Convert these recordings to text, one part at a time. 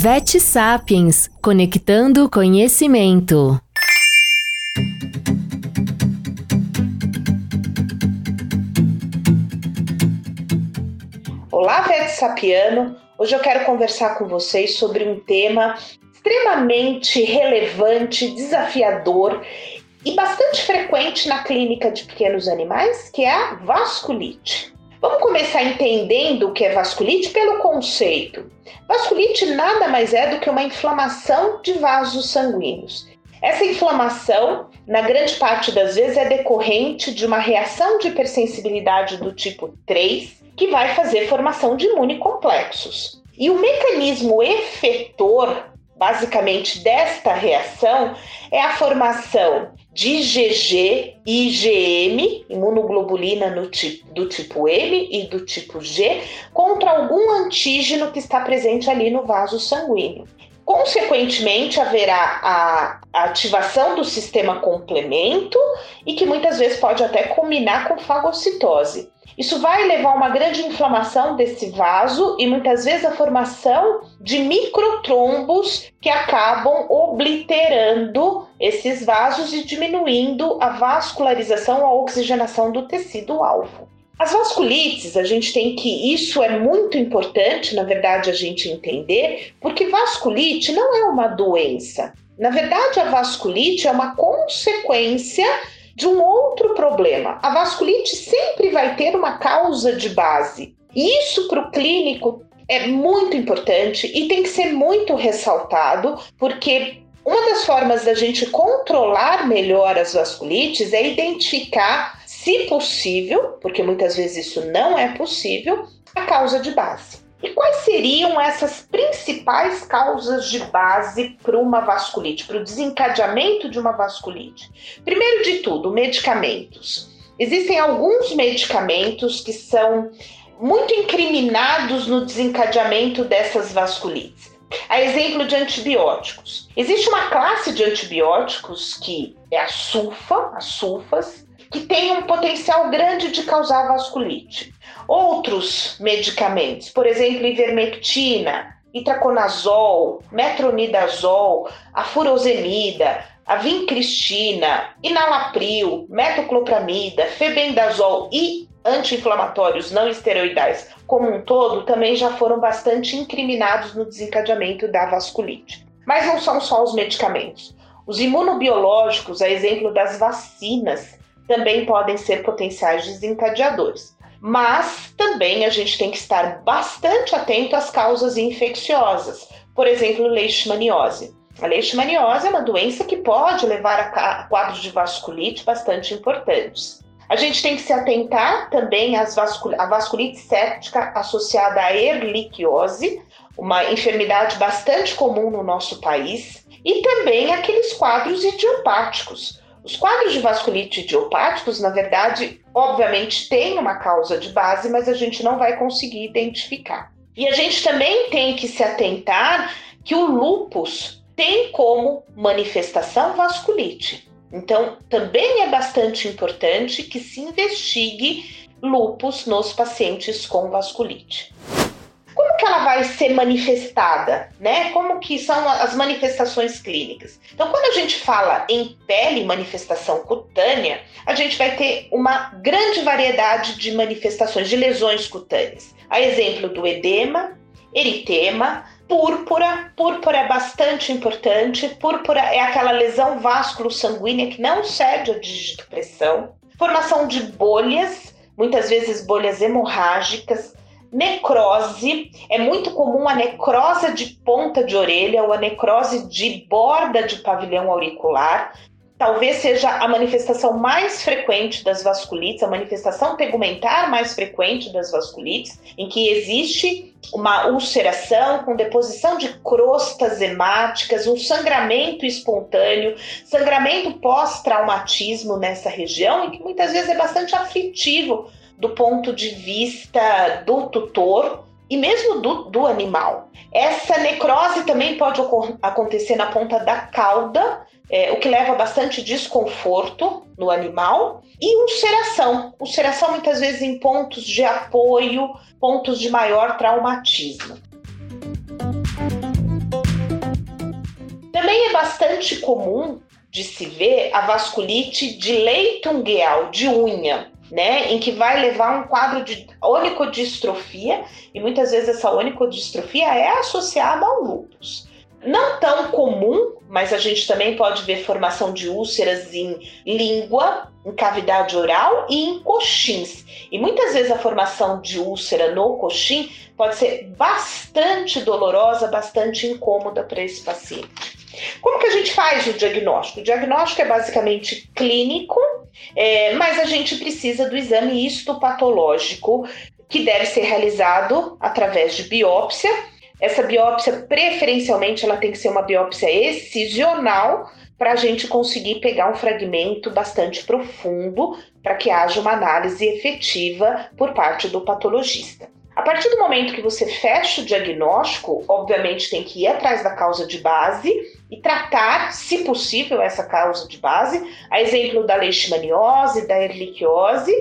Vet Sapiens Conectando Conhecimento. Olá, Vet Sapiano! Hoje eu quero conversar com vocês sobre um tema extremamente relevante, desafiador e bastante frequente na clínica de pequenos animais, que é a vasculite. Vamos começar entendendo o que é vasculite pelo conceito. Vasculite nada mais é do que uma inflamação de vasos sanguíneos. Essa inflamação, na grande parte das vezes, é decorrente de uma reação de hipersensibilidade do tipo 3, que vai fazer formação de imunocomplexos. E o mecanismo efetor, basicamente, desta reação é a formação de IgG e IgM, imunoglobulina no tipo, do tipo M e do tipo G, contra algum antígeno que está presente ali no vaso sanguíneo. Consequentemente, haverá a ativação do sistema complemento e que muitas vezes pode até culminar com fagocitose. Isso vai levar a uma grande inflamação desse vaso e muitas vezes a formação de microtrombos que acabam obliterando esses vasos e diminuindo a vascularização, a oxigenação do tecido alvo. As vasculites, a gente tem que isso é muito importante, na verdade, a gente entender, porque vasculite não é uma doença. Na verdade, a vasculite é uma consequência de um outro problema. A vasculite sempre vai ter uma causa de base. E isso para o clínico é muito importante e tem que ser muito ressaltado, porque uma das formas da gente controlar melhor as vasculites é identificar, se possível, porque muitas vezes isso não é possível, a causa de base. E quais seriam essas principais causas de base para uma vasculite, para o desencadeamento de uma vasculite? Primeiro de tudo, medicamentos. Existem alguns medicamentos que são muito incriminados no desencadeamento dessas vasculites. A exemplo de antibióticos. Existe uma classe de antibióticos que é a sulfa, as sulfas, que tem um potencial grande de causar vasculite. Outros medicamentos, por exemplo, ivermectina, itraconazol, metronidazol, a furosemida, a vincristina, inalapril, metoclopramida, febendazol e anti-inflamatórios não esteroidais como um todo também já foram bastante incriminados no desencadeamento da vasculite. Mas não são só os medicamentos. Os imunobiológicos, a exemplo das vacinas, também podem ser potenciais desencadeadores. Mas também a gente tem que estar bastante atento às causas infecciosas, por exemplo, leishmaniose. A leishmaniose é uma doença que pode levar a quadros de vasculite bastante importantes. A gente tem que se atentar também às vascul à vasculite séptica associada à erliquiose, uma enfermidade bastante comum no nosso país, e também aqueles quadros idiopáticos, os quadros de vasculite idiopáticos, na verdade, obviamente têm uma causa de base, mas a gente não vai conseguir identificar. E a gente também tem que se atentar que o lupus tem como manifestação vasculite. Então, também é bastante importante que se investigue lupus nos pacientes com vasculite que ela vai ser manifestada, né? Como que são as manifestações clínicas? Então, quando a gente fala em pele, manifestação cutânea, a gente vai ter uma grande variedade de manifestações de lesões cutâneas. A exemplo do edema, eritema, púrpura. Púrpura é bastante importante. Púrpura é aquela lesão vasculo sanguínea que não cede a digitopressão. Formação de bolhas, muitas vezes bolhas hemorrágicas, Necrose, é muito comum a necrose de ponta de orelha ou a necrose de borda de pavilhão auricular. Talvez seja a manifestação mais frequente das vasculites, a manifestação tegumentar mais frequente das vasculites, em que existe uma ulceração com deposição de crostas hemáticas, um sangramento espontâneo, sangramento pós-traumatismo nessa região, e que muitas vezes é bastante aflitivo do ponto de vista do tutor e mesmo do, do animal. Essa necrose também pode acontecer na ponta da cauda, é, o que leva bastante desconforto no animal, e ulceração. Ulceração muitas vezes em pontos de apoio, pontos de maior traumatismo. bastante comum de se ver a vasculite de leito ungueal, de unha, né, em que vai levar um quadro de onicodistrofia, e muitas vezes essa onicodistrofia é associada ao lúpus. Não tão comum, mas a gente também pode ver formação de úlceras em língua, em cavidade oral e em coxins. E muitas vezes a formação de úlcera no coxim pode ser bastante dolorosa, bastante incômoda para esse paciente. Como que a gente faz o diagnóstico? O diagnóstico é basicamente clínico, é, mas a gente precisa do exame histopatológico, que deve ser realizado através de biópsia essa biópsia, preferencialmente, ela tem que ser uma biópsia excisional para a gente conseguir pegar um fragmento bastante profundo para que haja uma análise efetiva por parte do patologista. A partir do momento que você fecha o diagnóstico, obviamente tem que ir atrás da causa de base e tratar, se possível, essa causa de base, a exemplo da leishmaniose, da erliquiose,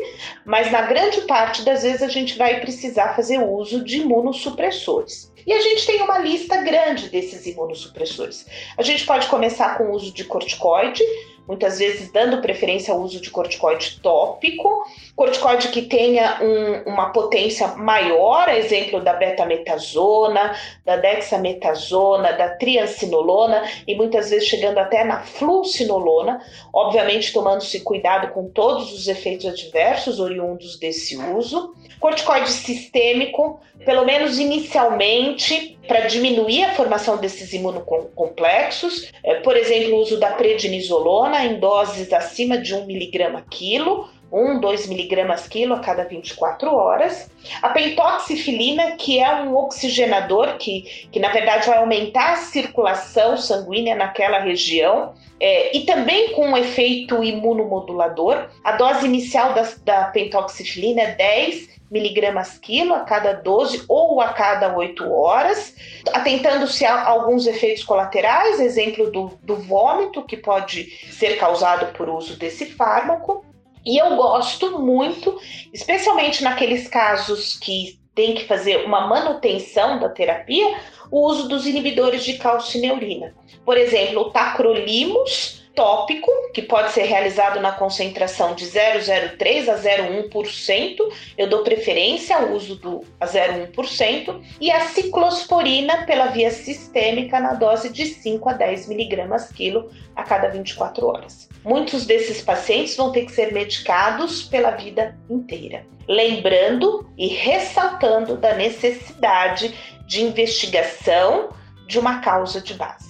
mas na grande parte das vezes a gente vai precisar fazer uso de imunossupressores. E a gente tem uma lista grande desses imunossupressores. A gente pode começar com o uso de corticoide, muitas vezes dando preferência ao uso de corticoide tópico, corticoide que tenha um, uma potência maior, exemplo da betametasona, da dexametasona, da triancinolona e muitas vezes chegando até na fluocinolona, obviamente tomando-se cuidado com todos os efeitos adversos oriundos desse uso. Corticoide sistêmico, pelo menos inicialmente, para diminuir a formação desses imunocomplexos, é, por exemplo, o uso da prednisolona em doses acima de 1 mg quilo, 1, 2 miligramas quilo a cada 24 horas. A pentoxifilina, que é um oxigenador que, que na verdade vai aumentar a circulação sanguínea naquela região, é, e também com um efeito imunomodulador. A dose inicial da, da pentoxifilina é 10 miligramas quilo a cada 12 ou a cada 8 horas, atentando-se a alguns efeitos colaterais, exemplo do, do vômito, que pode ser causado por uso desse fármaco. E eu gosto muito, especialmente naqueles casos que tem que fazer uma manutenção da terapia, o uso dos inibidores de calcineurina. Por exemplo, o tacrolimus, tópico, que pode ser realizado na concentração de 0,03 a 0,1%. Eu dou preferência ao uso do a 0,1%. E a ciclosporina pela via sistêmica na dose de 5 a 10 miligramas quilo a cada 24 horas. Muitos desses pacientes vão ter que ser medicados pela vida inteira. Lembrando e ressaltando da necessidade de investigação de uma causa de base.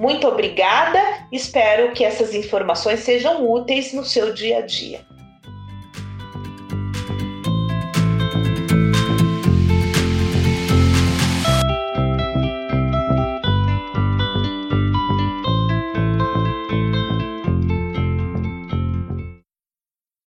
Muito obrigada, espero que essas informações sejam úteis no seu dia a dia.